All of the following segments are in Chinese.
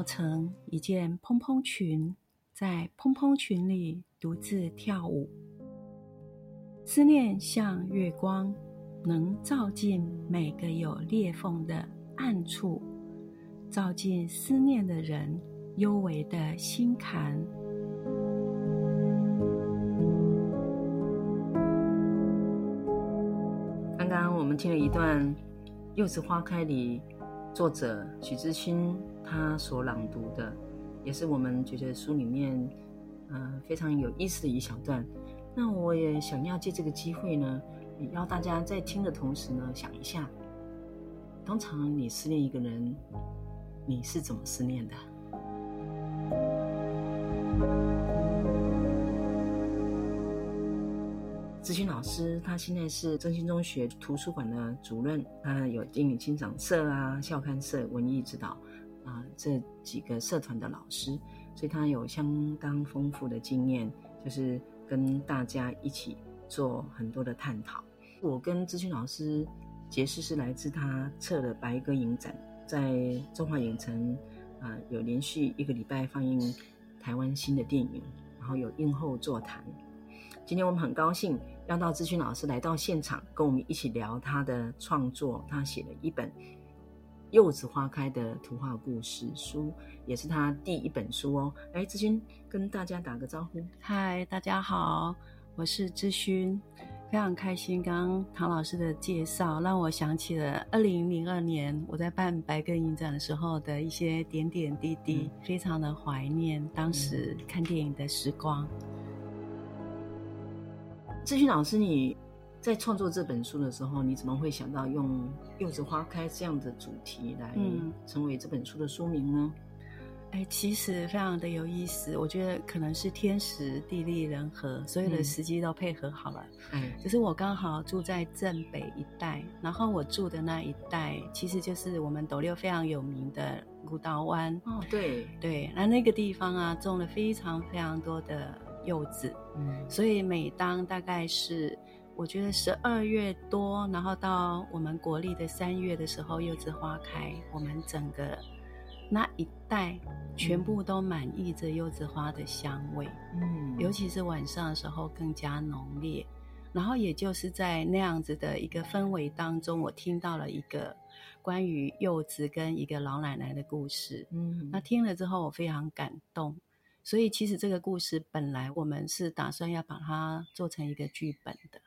念绕成一件蓬蓬裙，在蓬蓬裙里独自跳舞。思念像月光，能照进每个有裂缝的暗处，照进思念的人幽微的心坎。刚刚我们听了一段《柚子花开》里。作者许知勋他所朗读的，也是我们觉得书里面，呃，非常有意思的一小段。那我也想要借这个机会呢，也要大家在听的同时呢，想一下，通常你思念一个人，你是怎么思念的？知勋老师，他现在是正兴中学图书馆的主任，他有英语欣赏社啊、校刊社、文艺指导啊这几个社团的老师，所以他有相当丰富的经验，就是跟大家一起做很多的探讨。我跟知勋老师结识是来自他策的白鸽影展，在中华影城啊有连续一个礼拜放映台湾新的电影，然后有映后座谈。今天我们很高兴让到志勋老师来到现场，跟我们一起聊他的创作。他写了一本《柚子花开》的图画故事书，也是他第一本书哦。哎，志勋跟大家打个招呼。嗨，大家好，我是志勋，非常开心。刚刚唐老师的介绍让我想起了二零零二年我在办白鸽影展的时候的一些点点滴滴，嗯、非常的怀念当时看电影的时光。知勋老师，你在创作这本书的时候，你怎么会想到用“柚子花开”这样的主题来成为这本书的书名呢？哎、嗯，其实非常的有意思，我觉得可能是天时地利人和，所有的时机都配合好了。嗯，只是我刚好住在镇北一带，然后我住的那一带其实就是我们斗六非常有名的古道湾。哦，对对，那那个地方啊，种了非常非常多的。柚子，嗯，所以每当大概是我觉得十二月多，然后到我们国历的三月的时候，柚子花开，我们整个那一带全部都满溢着柚子花的香味，嗯，尤其是晚上的时候更加浓烈。然后也就是在那样子的一个氛围当中，我听到了一个关于柚子跟一个老奶奶的故事，嗯，那听了之后我非常感动。所以，其实这个故事本来我们是打算要把它做成一个剧本的，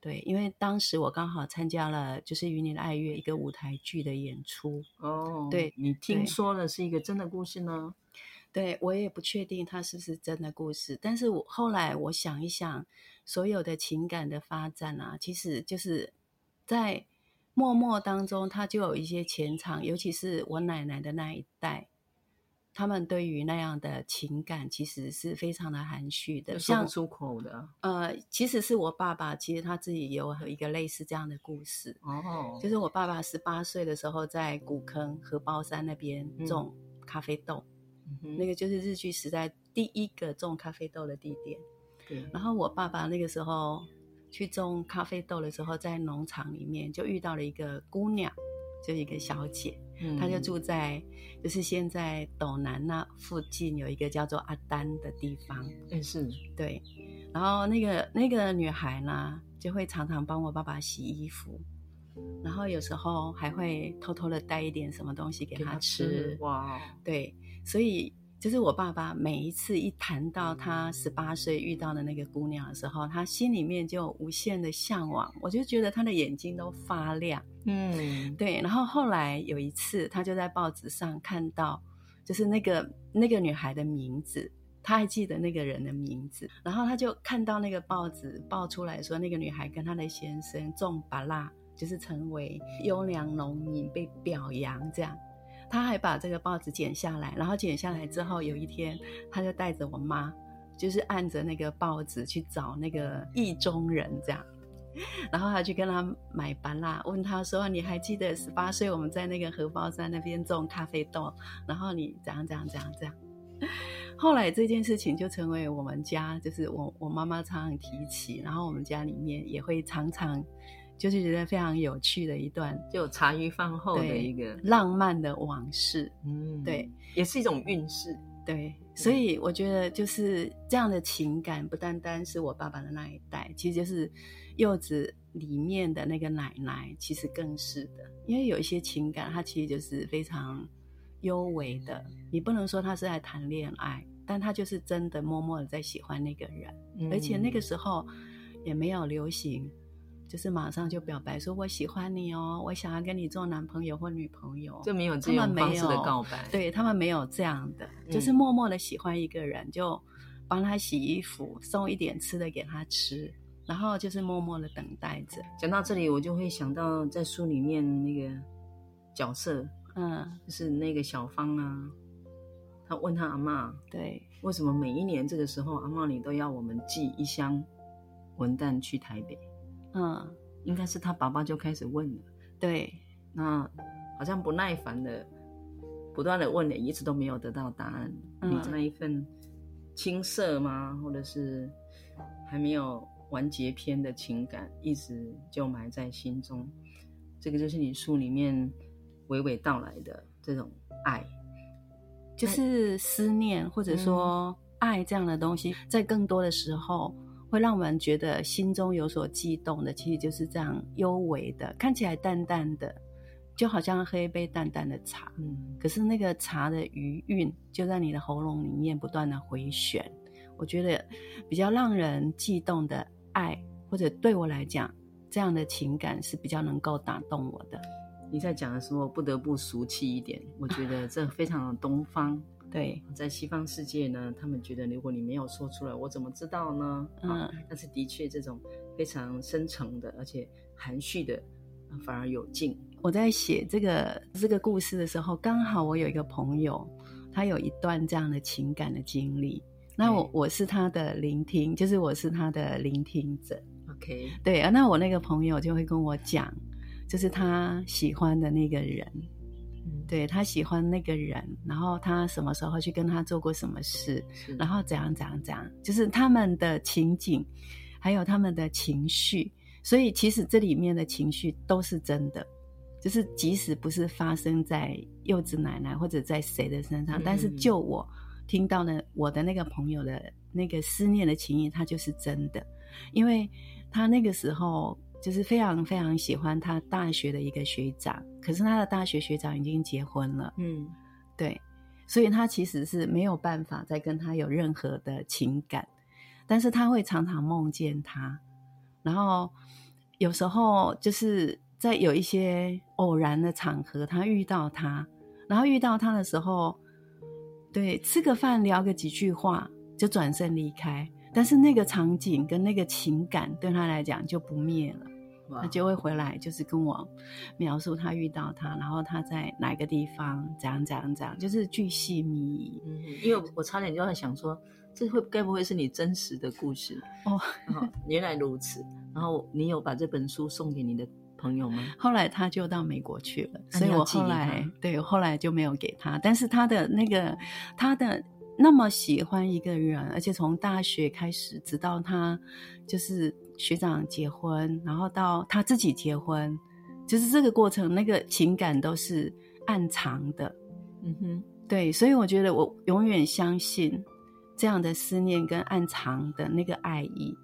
对，因为当时我刚好参加了就是云林爱乐一个舞台剧的演出哦。对，你听说的是一个真的故事呢？对，我也不确定它是不是真的故事，但是我后来我想一想，所有的情感的发展啊，其实就是在默默当中，它就有一些前场，尤其是我奶奶的那一代。他们对于那样的情感，其实是非常的含蓄的，说不出口的。呃，其实是我爸爸，其实他自己也有一个类似这样的故事。哦，就是我爸爸十八岁的时候，在古坑荷包山那边种咖啡豆，嗯，那个就是日据时代第一个种咖啡豆的地点。对。然后我爸爸那个时候去种咖啡豆的时候，在农场里面就遇到了一个姑娘。就一个小姐，嗯，她就住在就是现在斗南那附近有一个叫做阿丹的地方，嗯，是。对，然后那个那个女孩呢，就会常常帮我爸爸洗衣服，然后有时候还会偷偷的带一点什么东西给他吃，给他吃。哇，对，所以。就是我爸爸每一次一谈到他十八岁遇到的那个姑娘的时候，他心里面就无限的向往，我就觉得他的眼睛都发亮。嗯，对。然后后来有一次，他就在报纸上看到，就是那个那个女孩的名字，他还记得那个人的名字。然后他就看到那个报纸报出来说，那个女孩跟她的先生种巴拉，就是成为优良农民，被表扬这样。他还把这个报纸剪下来，然后剪下来之后，有一天他就带着我妈，就是按着那个报纸去找那个意中人，这样，然后他去跟他买芭乐，问他说：“你还记得十八岁我们在那个荷包山那边种咖啡豆，然后你怎样怎样怎样怎样？”后来这件事情就成为我们家，就是我我妈妈常常提起，然后我们家里面也会常常。就是觉得非常有趣的一段，就茶余饭后的一个浪漫的往事。嗯，对，也是一种运势。对，所以我觉得就是这样的情感，不单单是我爸爸的那一代，其实就是柚子里面的那个奶奶，其实更是的。因为有一些情感，它其实就是非常幽微的。你不能说他是在谈恋爱，但他就是真的默默的在喜欢那个人，嗯，而且那个时候也没有流行。就是马上就表白说，我喜欢你哦，我想要跟你做男朋友或女朋友。就没有这种方式的告白，对，他们没有这样的，就是默默的喜欢一个人，嗯、就帮他洗衣服，送一点吃的给他吃，然后就是默默的等待着。讲到这里，我就会想到在书里面那个角色，嗯，就是那个小芳啊，他问他阿妈，对，为什么每一年这个时候，阿妈你都要我们寄一箱文旦去台北？嗯，应该是他爸爸就开始问了，对，那好像不耐烦的，不断的问了，一直都没有得到答案。嗯，你那一份青涩吗？或者是还没有完结篇的情感，一直就埋在心中。这个就是你书里面娓娓道来的这种爱，就是思念，或者说爱这样的东西，在更多的时候。会让我们觉得心中有所悸动的，其实就是这样幽微的，看起来淡淡的，就好像喝一杯淡淡的茶。嗯，可是那个茶的余韵就在你的喉咙里面不断的回旋。我觉得比较让人悸动的爱，或者对我来讲，这样的情感是比较能够打动我的。你在讲的时候不得不俗气一点，我觉得这非常的东方。对，在西方世界呢，他们觉得如果你没有说出来，我怎么知道呢？嗯，但是的确，这种非常深层的，而且含蓄的，反而有劲。我在写这个这个故事的时候，刚好我有一个朋友，他有一段这样的情感的经历，那我我是他的聆听，就是我是他的聆听者。OK，对啊，那我那个朋友就会跟我讲，就是他喜欢的那个人。对，他喜欢那个人，然后他什么时候去跟他做过什么事，然后怎样怎样怎样，就是他们的情景，还有他们的情绪，所以其实这里面的情绪都是真的，就是即使不是发生在柚子奶奶或者在谁的身上，嗯、但是就我听到了我的那个朋友的那个思念的情谊，它就是真的，因为他那个时候。就是非常非常喜欢他大学的一个学长，可是他的大学学长已经结婚了，嗯，对，所以他其实是没有办法再跟他有任何的情感，但是他会常常梦见他，然后有时候就是在有一些偶然的场合，他遇到他，然后遇到他的时候，对，吃个饭聊个几句话就转身离开。但是那个场景跟那个情感对他来讲就不灭了，他就会回来，就是跟我描述他遇到他，然后他在哪个地方，怎样怎样怎样，就是巨细靡遗。嗯，因为我差点就在想说，这会该不会是你真实的故事？哦，原来如此。然后你有把这本书送给你的朋友吗？后来他就到美国去了，所以我后来对，后来就没有给他。但是他的那个他的。那么喜欢一个人，而且从大学开始，直到他就是学长结婚，然后到他自己结婚，就是这个过程，那个情感都是暗藏的。嗯哼，对，所以我觉得我永远相信这样的思念跟暗藏的那个爱意，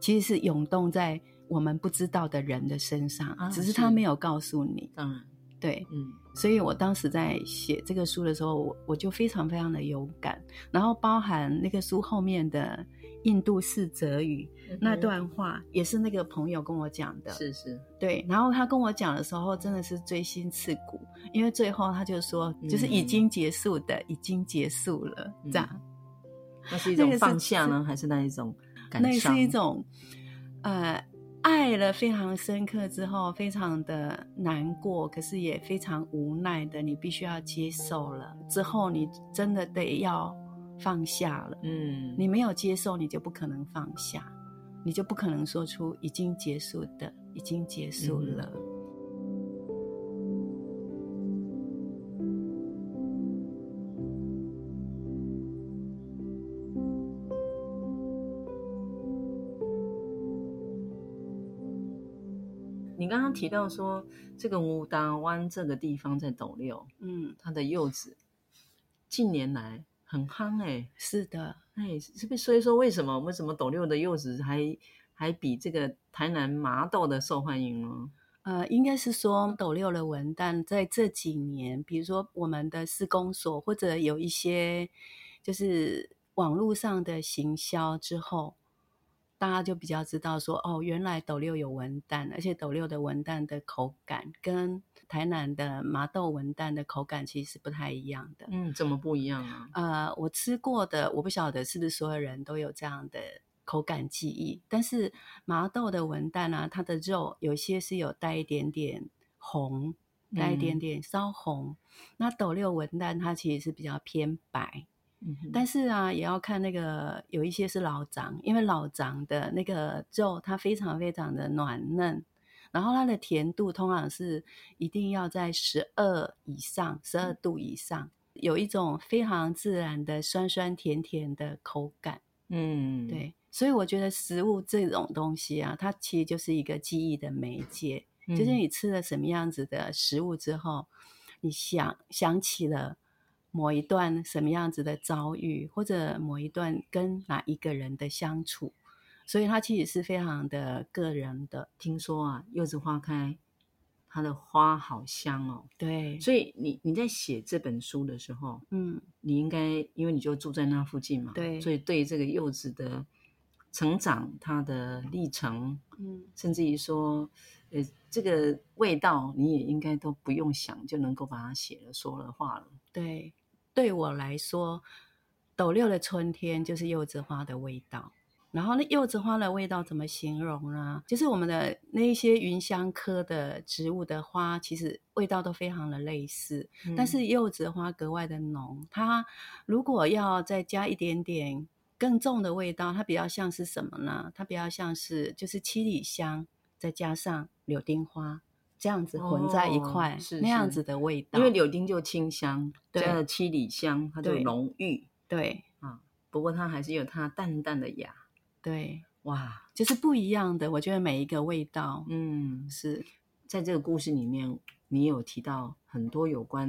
其实是涌动在我们不知道的人的身上，啊、只是他没有告诉你。当然，对，嗯。所以我当时在写这个书的时候，我我就非常非常的有感，然后包含那个书后面的印度式哲语、嗯、那段话，也是那个朋友跟我讲的。是是，对。然后他跟我讲的时候，真的是锥心刺骨，因为最后他就说，就是已经结束的，嗯、已经结束了，这样。那是一种放下呢，是还是那一种？那是一种，呃。爱了非常深刻之后，非常的难过，可是也非常无奈的，你必须要接受了。之后你真的得要放下了。嗯，你没有接受，你就不可能放下，你就不可能说出已经结束的，已经结束了。嗯刚刚提到说，这个武达湾这个地方在斗六，嗯，它的柚子近年来很夯哎、欸，是的，哎，是不是所以说为什么？为什么斗六的柚子还还比这个台南麻豆的受欢迎呢？呃，应该是说斗六的文旦在这几年，比如说我们的施工所或者有一些就是网络上的行销之后。大家就比较知道说，哦，原来斗六有文旦，而且斗六的文旦的口感跟台南的麻豆文旦的口感其实是不太一样的。嗯，怎么不一样啊？呃，我吃过的，我不晓得是不是所有人都有这样的口感记忆。但是麻豆的文旦啊，它的肉有些是有带一点点红，带一点点烧红。嗯、那斗六文旦它其实是比较偏白。但是啊，也要看那个有一些是老长，因为老长的那个肉它非常非常的软嫩，然后它的甜度通常是一定要在十二以上，十二度以上，有一种非常自然的酸酸甜甜的口感。嗯，对，所以我觉得食物这种东西啊，它其实就是一个记忆的媒介，就是你吃了什么样子的食物之后，你想想起了。某一段什么样子的遭遇，或者某一段跟哪一个人的相处，所以它其实是非常的个人的。听说啊，柚子花开，它的花好香哦。对，所以你你在写这本书的时候，嗯，你应该因为你就住在那附近嘛，对，所以对这个柚子的成长、它的历程，嗯，甚至于说，呃，这个味道，你也应该都不用想就能够把它写了、说了、画了。对。对我来说，斗六的春天就是柚子花的味道。然后那柚子花的味道怎么形容呢？就是我们的那一些芸香科的植物的花，其实味道都非常的类似，嗯、但是柚子花格外的浓。它如果要再加一点点更重的味道，它比较像是什么呢？它比较像是就是七里香，再加上柳丁花。这样子混在一块，哦、是，是那样子的味道。因为柳丁就清香，加了七里香，它就浓郁。对啊，不过它还是有它淡淡的雅。对，哇，就是不一样的。我觉得每一个味道，嗯，是在这个故事里面，你有提到很多有关，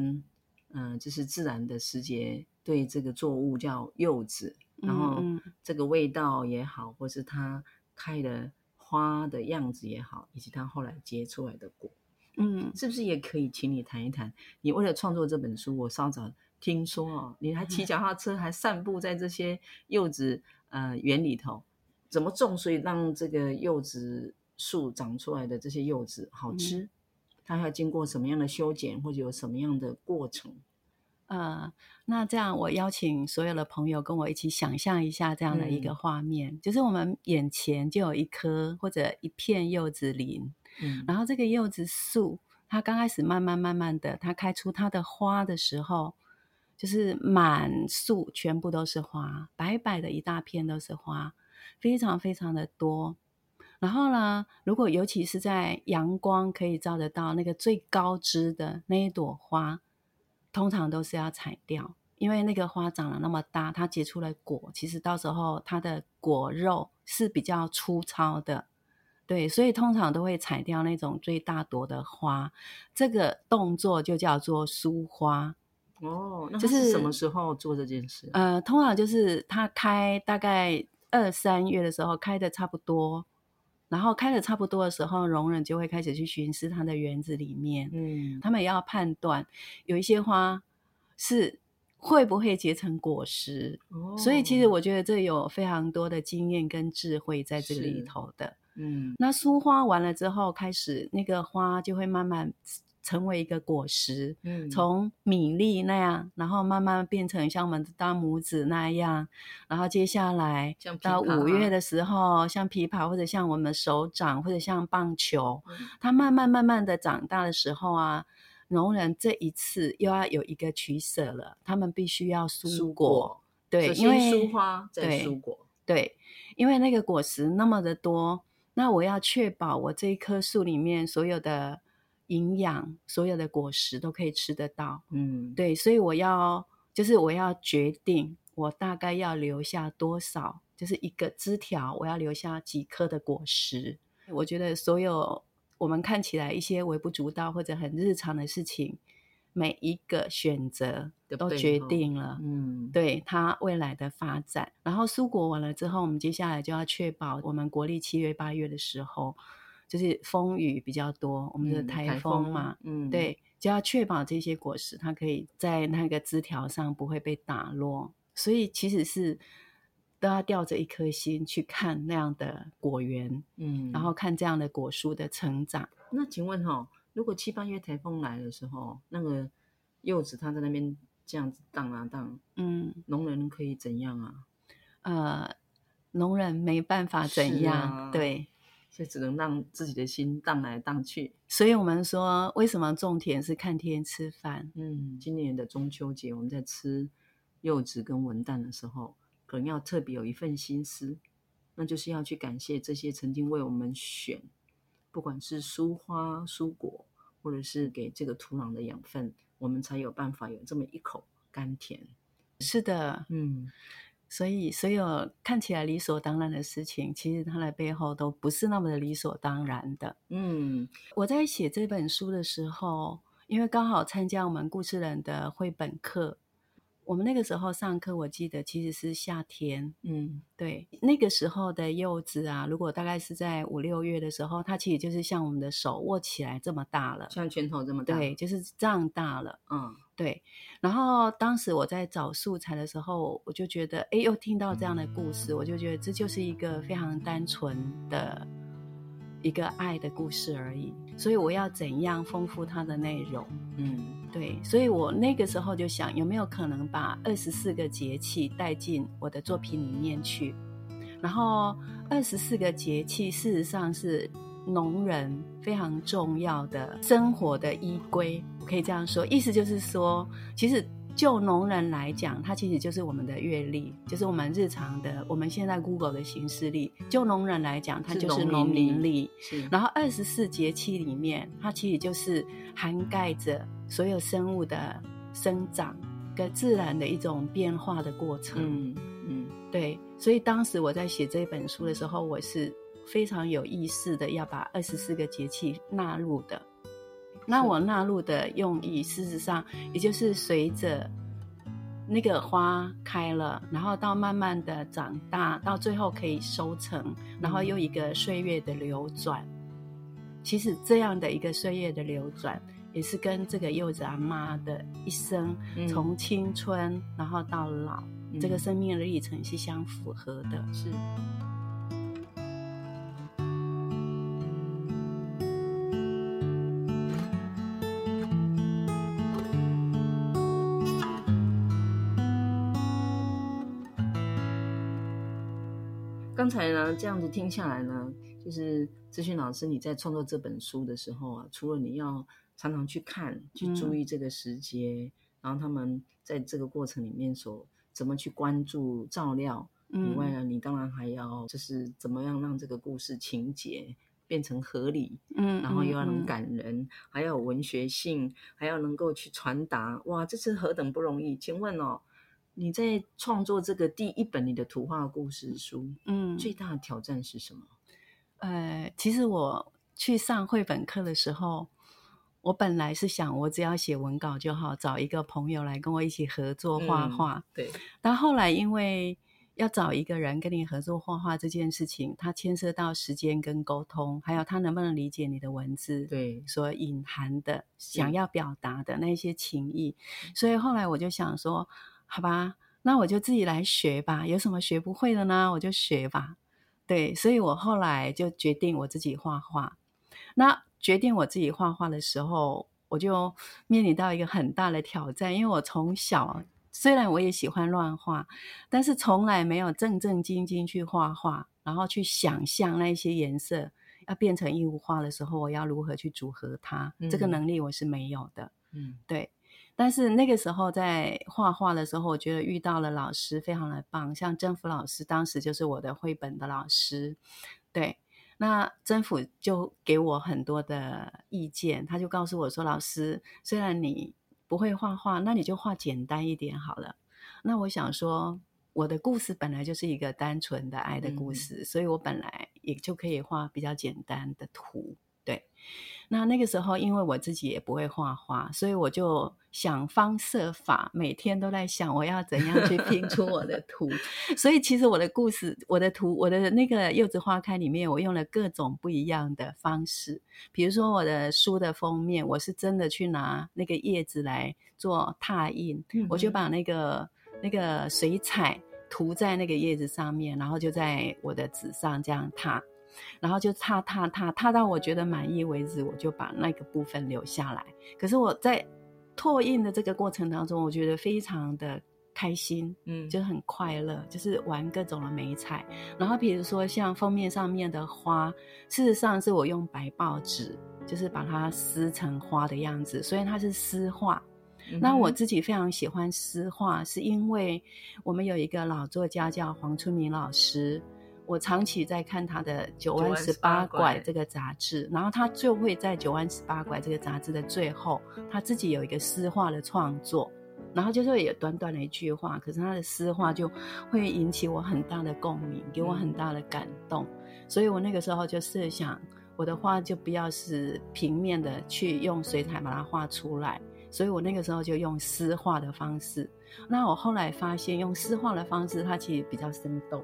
嗯、呃，就是自然的时节对这个作物叫柚子，然后这个味道也好，或是它开的花的样子也好，以及它后来结出来的果。嗯，是不是也可以请你谈一谈？你为了创作这本书，我稍早听说哦，你还骑 脚踏车，还散步在这些柚子呃园里头，怎么种，所以让这个柚子树长出来的这些柚子好吃？嗯、它要经过什么样的修剪，或者有什么样的过程？呃，那这样我邀请所有的朋友跟我一起想象一下这样的一个画面，嗯、就是我们眼前就有一棵或者一片柚子林。嗯，然后这个柚子树，它刚开始慢慢慢慢的，它开出它的花的时候，就是满树全部都是花，白白的一大片都是花，非常非常的多。然后呢，如果尤其是在阳光可以照得到那个最高枝的那一朵花，通常都是要采掉，因为那个花长得那么大，它结出了果，其实到时候它的果肉是比较粗糙的。对，所以通常都会采掉那种最大朵的花，这个动作就叫做疏花。哦，那是什么时候做这件事？呃，通常就是它开大概二三月的时候开的差不多，然后开的差不多的时候，容忍就会开始去巡视它的园子里面。嗯，他们也要判断有一些花是会不会结成果实。哦，所以其实我觉得这有非常多的经验跟智慧在这里头的。嗯，那疏花完了之后，开始那个花就会慢慢成为一个果实，嗯，从米粒那样，然后慢慢变成像我们的大拇指那样，然后接下来到五月的时候，像枇杷或者像我们的手掌或者像棒球，嗯，它慢慢慢慢的长大的时候啊，农人这一次又要有一个取舍了，他们必须要蔬果，对，因为疏花再疏果，对，因为那个果实那么的多。那我要确保我这一棵树里面所有的营养、所有的果实都可以吃得到。嗯，对，所以我要就是我要决定我大概要留下多少，就是一个枝条我要留下几颗的果实。我觉得所有我们看起来一些微不足道或者很日常的事情。每一个选择都决定了，嗯，对它未来的发展。然后蔬果完了之后，我们接下来就要确保我们国历七月八月的时候，就是风雨比较多，我们的台风嘛，嗯，对，就要确保这些果实它可以在那个枝条上不会被打落。所以其实是都要吊着一颗心去看那样的果园，嗯，然后看这样的果树的成长。那请问哈？如果七八月台风来的时候，那个柚子它在那边这样子荡啊荡，嗯，农人可以怎样啊？呃，农人没办法怎样，啊、对，所以只能让自己的心荡来荡去。所以我们说，为什么种田是看天吃饭？嗯，今年的中秋节我们在吃柚子跟文旦的时候，可能要特别有一份心思，那就是要去感谢这些曾经为我们选。不管是疏花疏果，或者是给这个土壤的养分，我们才有办法有这么一口甘甜。是的，嗯，所以所有看起来理所当然的事情，其实它的背后都不是那么的理所当然的。嗯，我在写这本书的时候，因为刚好参加我们故事人的绘本课。我们那个时候上课，我记得其实是夏天，嗯，对，那个时候的柚子啊，如果大概是在五六月的时候，它其实就是像我们的手握起来这么大了，像拳头这么。大，对，就是这样大了，嗯，对。然后当时我在找素材的时候，我就觉得，哎，又听到这样的故事，我就觉得这就是一个非常单纯的一个爱的故事而已。所以我要怎样丰富它的内容？嗯，对，所以我那个时候就想，有没有可能把二十四个节气带进我的作品里面去？然后二十四个节气事实上是农人非常重要的生活的依归，我可以这样说，意思就是说，其实。就农人来讲，它其实就是我们的阅历，就是我们日常的，我们现在 Google 的形式历。就农人来讲，它就是农民历。然后二十四节气里面，它其实就是涵盖着所有生物的生长跟自然的一种变化的过程。嗯嗯，对。所以当时我在写这本书的时候，我是非常有意识的要把二十四个节气纳入的。那我纳入的用意，事实上也就是随着那个花开了，然后到慢慢的长大，到最后可以收成，然后又一个岁月的流转。其实这样的一个岁月的流转，也是跟这个柚子阿妈的一生，从青春然后到老，这个生命的历程是相符合的。是。才呢，这样子听下来呢，就是姿薰老师你在创作这本书的时候啊，除了你要常常去看、去注意这个时节，嗯、然后他们在这个过程里面所怎么去关注照料以外呢，嗯、你当然还要就是怎么样让这个故事情节变成合理，嗯，然后又要能感人，嗯、还要有文学性，还要能够去传达，哇，这是何等不容易！请问哦。你在创作这个第一本你的图画故事书，嗯，最大的挑战是什么？呃，其实我去上绘本课的时候，我本来是想，我只要写文稿就好，找一个朋友来跟我一起合作画画。嗯、对。但后来因为要找一个人跟你合作画画这件事情，它牵涉到时间跟沟通，还有他能不能理解你的文字，对，所隐含的想要表达的那些情意。所以后来我就想说，好吧，那我就自己来学吧。有什么学不会的呢？我就学吧。对，所以我后来就决定我自己画画。那决定我自己画画的时候，我就面临到一个很大的挑战，因为我从小虽然我也喜欢乱画，但是从来没有正正经经去画画，然后去想象那些颜色要变成一幅画的时候，我要如何去组合它，嗯、这个能力我是没有的。嗯，对。但是那个时候在画画的时候，我觉得遇到了老师非常的棒，像政府老师，当时就是我的绘本的老师。对，那政府就给我很多的意见，他就告诉我说：“老师，虽然你不会画画，那你就画简单一点好了。”那我想说，我的故事本来就是一个单纯的爱的故事，嗯、所以我本来也就可以画比较简单的图。对，那那个时候，因为我自己也不会画画，所以我就想方设法，每天都在想我要怎样去拼出我的图。所以其实我的故事、我的图、我的那个柚子花开里面，我用了各种不一样的方式。比如说我的书的封面，我是真的去拿那个叶子来做拓印，嗯、我就把那个那个水彩涂在那个叶子上面，然后就在我的纸上这样拓。然后就踏踏踏踏到我觉得满意为止，我就把那个部分留下来。可是我在拓印的这个过程当中，我觉得非常的开心，嗯，就是很快乐，就是玩各种的美彩。然后比如说像封面上面的花，事实上是我用白报纸，就是把它撕成花的样子，所以它是丝画。嗯、那我自己非常喜欢诗画，是因为我们有一个老作家叫黄春明老师。我长期在看他的《九弯十八拐》这个杂志，然后他就会在《九弯十八拐》这个杂志的最后，他自己有一个诗画的创作，然后就是也短短的一句话，可是他的诗画就会引起我很大的共鸣，给我很大的感动，嗯、所以我那个时候就设想，我的画就不要是平面的去用水彩把它画出来，所以我那个时候就用诗画的方式。那我后来发现，用诗画的方式，它其实比较生动。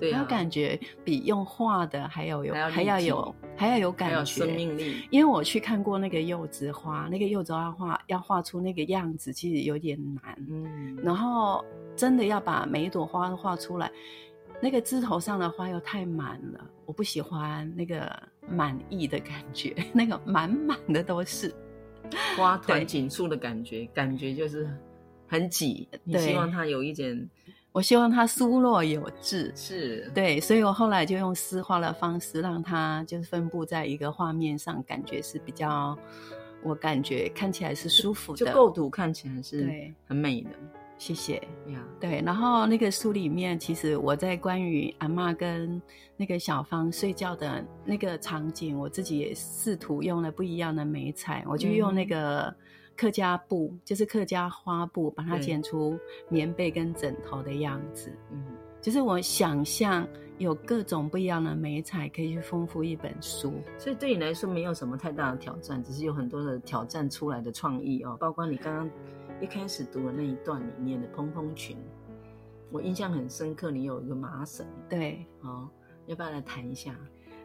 对、啊，感觉比用画的还要有，还要有，还要有感觉，生命力。因为我去看过那个柚子花，那个柚子花画要画出那个样子，其实有点难。嗯，然后真的要把每一朵花都画出来，那个枝头上的花又太满了，我不喜欢那个满意的感觉，那个满满的都是花团锦簇的感觉，感觉就是很挤。你希望它有一点。我希望它疏落有致，是对，所以我后来就用丝画的方式，让它就是分布在一个画面上，感觉是比较，我感觉看起来是舒服的，就构图看起来是对很美的。谢谢呀，对。然后那个书里面，其实我在关于阿妈跟那个小芳睡觉的那个场景，我自己也试图用了不一样的美彩，我就用那个。嗯客家布就是客家花布，把它剪出棉被跟枕头的样子。嗯，就是我想象有各种不一样的美彩可以去丰富一本书。所以对你来说没有什么太大的挑战，只是有很多的挑战出来的创意哦。包括你刚刚一开始读的那一段里面的蓬蓬裙，我印象很深刻。你有一个麻绳，对，哦，要不要来谈一下？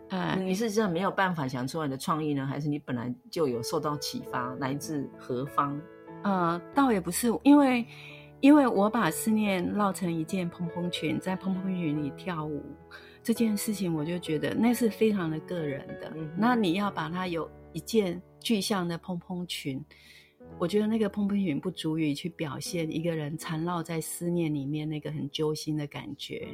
呃，你是真的没有办法想出来的创意呢，还是你本来就有受到启发，来自何方？呃，倒也不是，因为因为我把思念绕成一件蓬蓬裙，在蓬蓬裙里跳舞这件事情，我就觉得那是非常的个人的。嗯、那你要把它有一件具象的蓬蓬裙，我觉得那个蓬蓬云不足以去表现一个人缠绕在思念里面那个很揪心的感觉。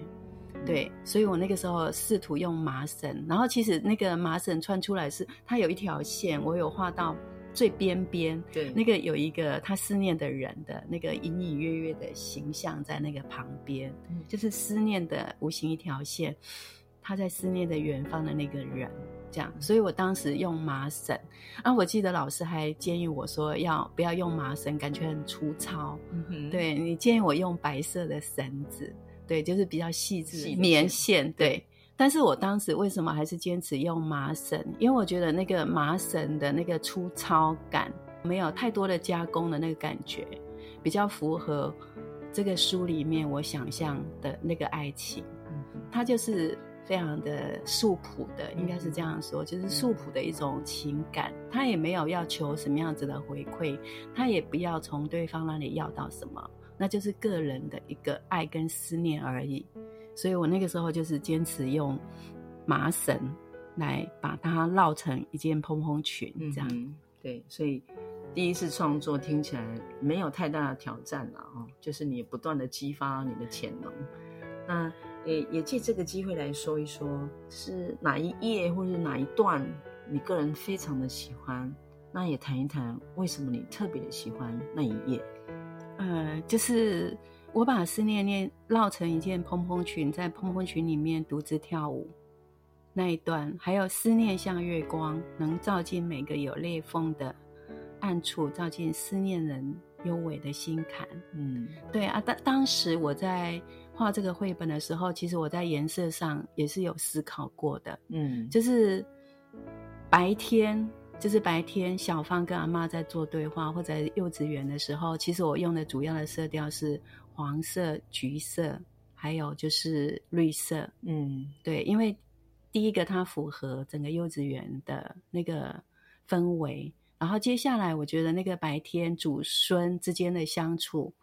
对，所以我那个时候试图用麻绳，然后其实那个麻绳穿出来是它有一条线，我有画到最边边，对，那个有一个他思念的人的那个隐隐约约的形象在那个旁边，嗯，就是思念的无形一条线，他在思念的远方的那个人，这样，所以我当时用麻绳，啊，我记得老师还建议我说要不要用麻绳，感觉很粗糙，嗯，对，你建议我用白色的绳子。对，就是比较细致的棉线。对，对，但是我当时为什么还是坚持用麻绳？因为我觉得那个麻绳的那个粗糙感，没有太多的加工的那个感觉，比较符合这个书里面我想象的那个爱情。它就是非常的素朴的，应该是这样说，就是素朴的一种情感。他也没有要求什么样子的回馈，他也不要从对方那里要到什么，那就是个人的一个爱跟思念而已。所以我那个时候就是坚持用麻绳来把它绕成一件蓬蓬裙，这样、嗯。对，所以第一次创作听起来没有太大的挑战了哦，就是你不断的激发你的潜能。那也也借这个机会来说一说，是哪一页或者哪一段你个人非常的喜欢？那也谈一谈为什么你特别的喜欢那一页？呃，就是。我把思念念绕成一件蓬蓬裙，在蓬蓬裙里面独自跳舞那一段，还有思念像月光，能照进每个有裂缝的暗处，照进思念人幽微的心坎。嗯，对啊，当当时我在画这个绘本的时候，其实我在颜色上也是有思考过的。嗯，就是白天。就是白天，小芳跟阿妈在做对话，或者幼稚园的时候，其实我用的主要的色调是黄色、橘色，还有就是绿色。嗯，对，因为第一个它符合整个幼稚园的那个氛围，然后接下来我觉得那个白天祖孙之间的相处，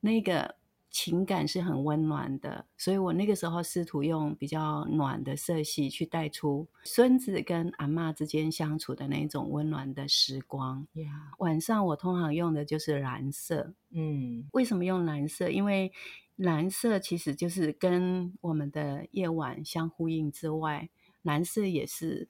那个。情感是很温暖的，所以我那个时候试图用比较暖的色系去带出孙子跟阿妈之间相处的那种温暖的时光。晚上我通常用的就是蓝色。嗯，为什么用蓝色？因为蓝色其实就是跟我们的夜晚相呼应之外，蓝色也是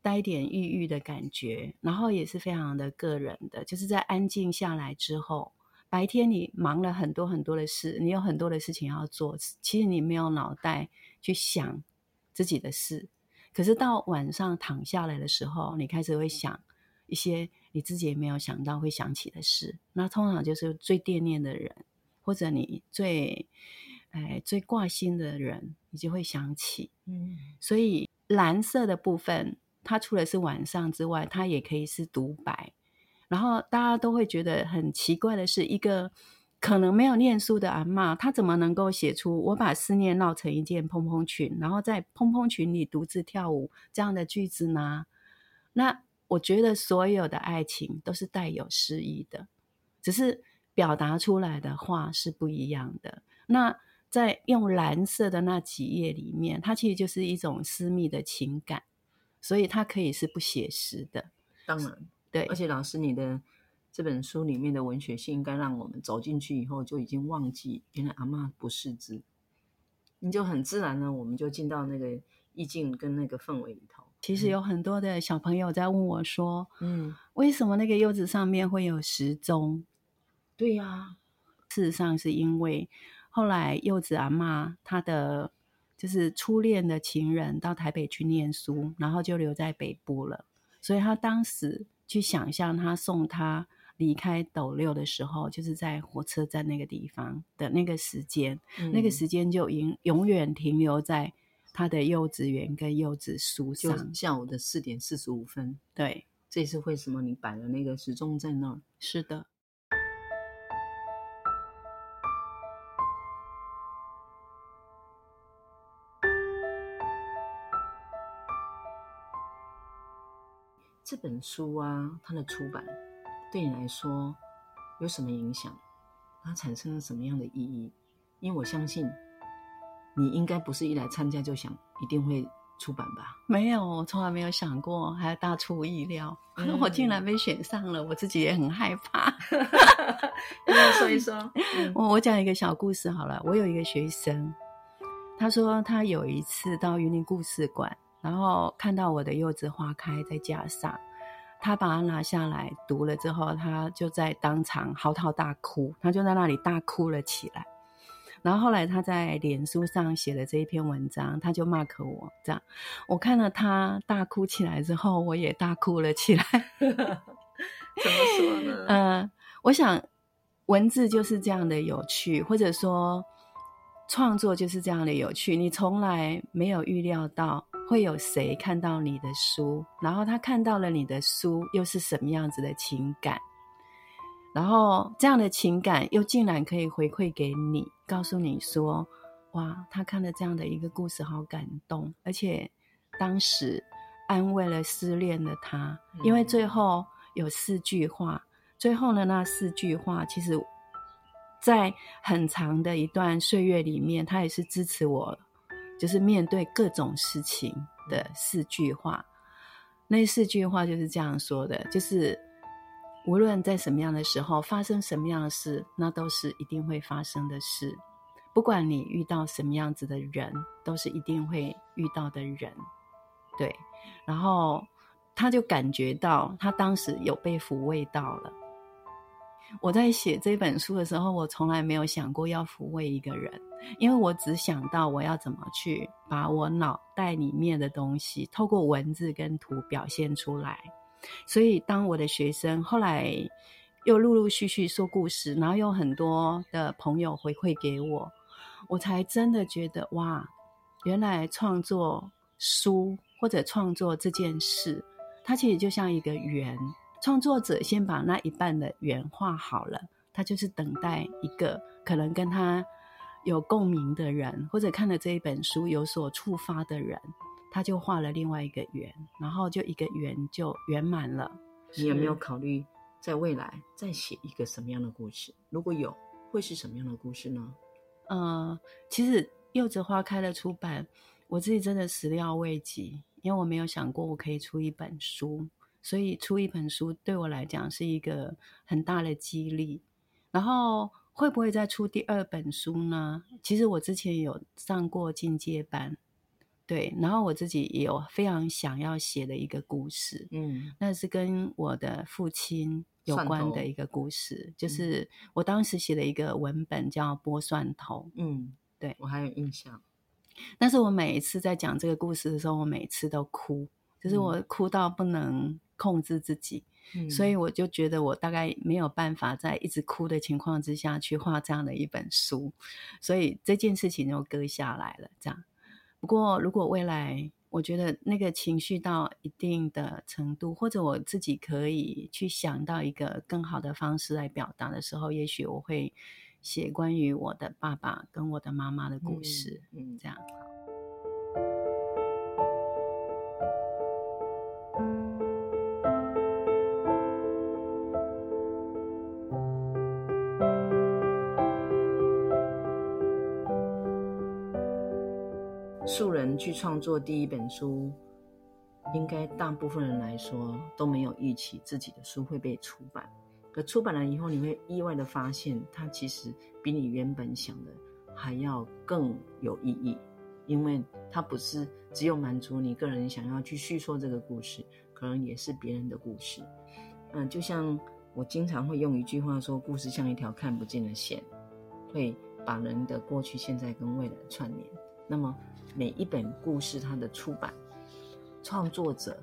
带一点郁郁的感觉，然后也是非常的个人的，就是在安静下来之后。白天你忙了很多很多的事，你有很多的事情要做，其实你没有脑袋去想自己的事。可是到晚上躺下来的时候，你开始会想一些你自己也没有想到会想起的事。那通常就是最惦念的人，或者你最哎最挂心的人，你就会想起。嗯，所以蓝色的部分，它除了是晚上之外，它也可以是独白。然后大家都会觉得很奇怪的是，一个可能没有念书的阿嬷，她怎么能够写出“我把思念绕成一件蓬蓬裙，然后在蓬蓬裙里独自跳舞”这样的句子呢？那我觉得所有的爱情都是带有诗意的，只是表达出来的话是不一样的。那在用蓝色的那几页里面，它其实就是一种私密的情感，所以它可以是不写实的。当然。对，而且老师，你的这本书里面的文学性，应该让我们走进去以后就已经忘记原来阿嬷不识字，你就很自然呢，我们就进到那个意境跟那个氛围里头。其实有很多的小朋友在问我说，嗯，为什么那个柚子上面会有时钟？对呀、啊，事实上是因为后来柚子阿嬷她的就是初恋的情人到台北去念书，然后就留在北部了，所以她当时。去想象他送他离开斗六的时候，就是在火车站那个地方的那个时间，嗯、那个时间就永永远停留在他的幼稚园跟幼稚书上。就下午的四点四十五分，对，这也是为什么你摆了那个时钟在那儿。是的。本书啊，它的出版对你来说有什么影响？它产生了什么样的意义？因为我相信你应该不是一来参加就想一定会出版吧？没有，我从来没有想过，还大出意料，嗯、我竟然被选上了，我自己也很害怕。要说一说，我我讲一个小故事好了。我有一个学生，他说他有一次到云林故事馆。然后看到我的柚子花开在架上，他把它拿下来读了之后，他就在当场嚎啕大哭，他就在那里大哭了起来。然后后来他在脸书上写了这一篇文章，他就 mark 我这样。我看了他大哭起来之后，我也大哭了起来。怎么说呢？嗯、呃，我想文字就是这样的有趣，或者说创作就是这样的有趣，你从来没有预料到会有谁看到你的书，然后他看到了你的书又是什么样子的情感，然后这样的情感又竟然可以回馈给你，告诉你说，哇，他看了这样的一个故事，好感动，而且当时安慰了失恋的他，因为最后有四句话，最后呢那四句话其实。在很长的一段岁月里面，他也是支持我，就是面对各种事情的四句话。那四句话就是这样说的：就是无论在什么样的时候发生什么样的事，那都是一定会发生的事。不管你遇到什么样子的人，都是一定会遇到的人。对，然后他就感觉到他当时有被抚慰到了。我在写这本书的时候，我从来没有想过要抚慰一个人，因为我只想到我要怎么去把我脑袋里面的东西透过文字跟图表现出来。所以，当我的学生后来又陆陆续续说故事，然后有很多的朋友回馈给我，我才真的觉得哇，原来创作书或者创作这件事，它其实就像一个圆。创作者先把那一半的圆画好了，他就是等待一个可能跟他有共鸣的人，或者看了这一本书有所触发的人，他就画了另外一个圆，然后就一个圆就圆满了。你有没有考虑在未来再写一个什么样的故事？如果有，会是什么样的故事呢？呃，其实柚子花开了出版，我自己真的始料未及，因为我没有想过我可以出一本书。所以出一本书对我来讲是一个很大的激励，然后会不会再出第二本书呢？其实我之前有上过进阶班，对，然后我自己也有非常想要写的一个故事，嗯，那是跟我的父亲有关的一个故事，就是我当时写了一个文本叫《剥蒜头》，嗯，对，我还有印象，但是我每一次在讲这个故事的时候，我每次都哭，就是我哭到不能。控制自己，嗯，所以我就觉得我大概没有办法在一直哭的情况之下去画这样的一本书，所以这件事情就搁下来了。这样，不过如果未来我觉得那个情绪到一定的程度，或者我自己可以去想到一个更好的方式来表达的时候，也许我会写关于我的爸爸跟我的妈妈的故事。嗯，这样。素人去创作第一本书，应该大部分人来说都没有预期自己的书会被出版。可出版了以后，你会意外的发现，它其实比你原本想的还要更有意义，因为它不是只有满足你个人想要去叙说这个故事，可能也是别人的故事。嗯，就像我经常会用一句话说：“故事像一条看不见的线，会把人的过去、现在跟未来串联。”那么。每一本故事，它的出版创作者，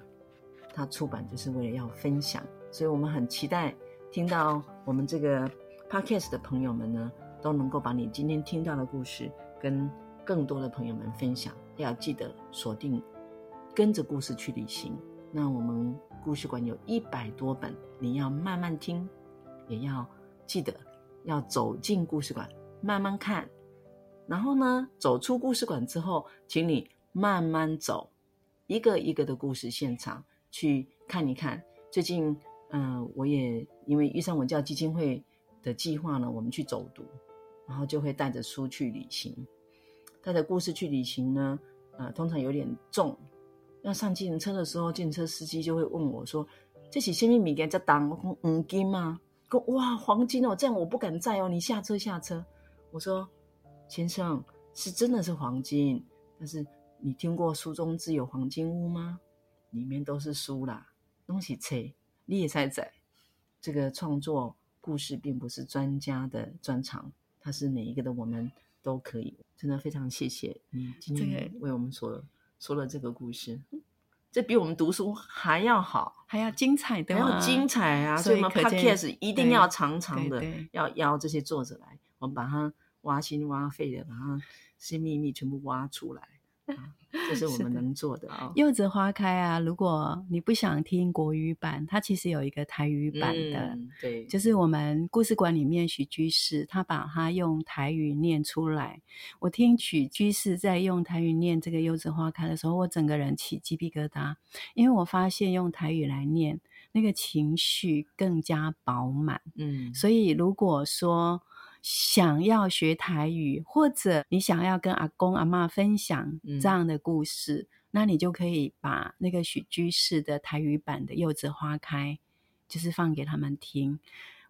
他出版就是为了要分享，所以我们很期待听到我们这个 podcast 的朋友们呢，都能够把你今天听到的故事跟更多的朋友们分享。要记得锁定，跟着故事去旅行。那我们故事馆有一百多本，你要慢慢听，也要记得要走进故事馆，慢慢看。然后呢，走出故事馆之后，请你慢慢走，一个一个的故事现场去看一看。最近，嗯、我也因为遇上文教基金会的计划呢，我们去走读，然后就会带着书去旅行，带着故事去旅行呢，呃，通常有点重。要上计程车的时候，计程车司机就会问我说：“这是什么物件在当？我说黄金吗？”说：“哇，黄金哦，这样我不敢载哦，你下车下车。”我说。先生是真的是黄金，但是你听过书中自有黄金屋吗？里面都是书啦，东西切，你也在在。这个创作故事并不是专家的专长，它是每一个的我们都可以。真的非常谢谢你今天为我们所说的这个故事，这比我们读书还要好，还要精彩的，还要精彩啊！所以我们 Podcast 一定要常常的要邀这些作者来，我们把它。挖心挖肺的把它些秘密全部挖出来。这是我们能做的啊！柚子花开啊，如果你不想听国语版，它其实有一个台语版的，嗯、对，就是我们故事馆里面许居士他把它用台语念出来。我听许居士在用台语念这个柚子花开的时候，我整个人起鸡皮疙瘩，因为我发现用台语来念那个情绪更加饱满。嗯，所以如果说。想要学台语，或者你想要跟阿公阿妈分享这样的故事，嗯、那你就可以把那个许居士的台语版的《柚子花开》，就是放给他们听。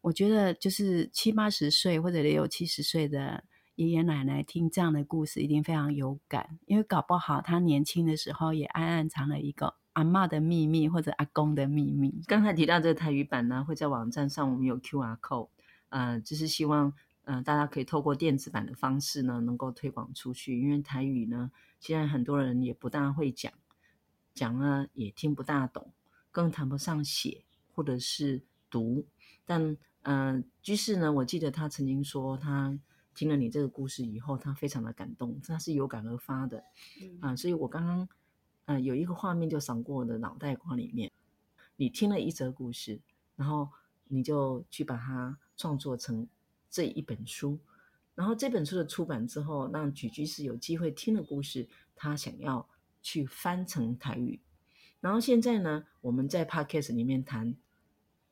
我觉得，就是七八十岁或者有七十岁的爷爷奶奶听这样的故事，一定非常有感，因为搞不好他年轻的时候也暗暗藏了一个阿妈的秘密，或者阿公的秘密。刚才提到这个台语版呢，会在网站上，我们有 QR code，呃，就是希望。嗯、呃，大家可以透过电子版的方式呢，能够推广出去。因为台语呢，现在很多人也不大会讲，讲了也听不大懂，更谈不上写或者是读。但嗯、呃，居士呢，我记得他曾经说，他听了你这个故事以后，他非常的感动，他是有感而发的。啊、呃，所以我刚刚呃有一个画面就闪过我的脑袋瓜里面，你听了一则故事，然后你就去把它创作成。这一本书，然后这本书的出版之后，让许居士有机会听了故事，他想要去翻成台语。然后现在呢，我们在 Podcast 里面谈，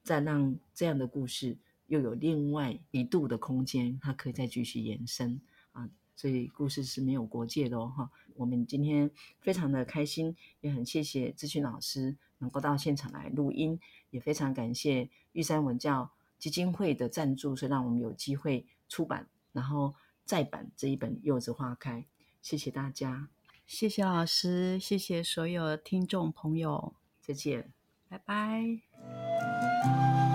再让这样的故事又有另外一度的空间，它可以再继续延伸啊。所以故事是没有国界的哦，哈。我们今天非常的开心，也很谢谢志群老师能够到现场来录音，也非常感谢玉山文教。基金会的赞助，所以让我们有机会出版，然后再版这一本《柚子花开》。谢谢大家，谢谢老师，谢谢所有听众朋友，再见，拜拜。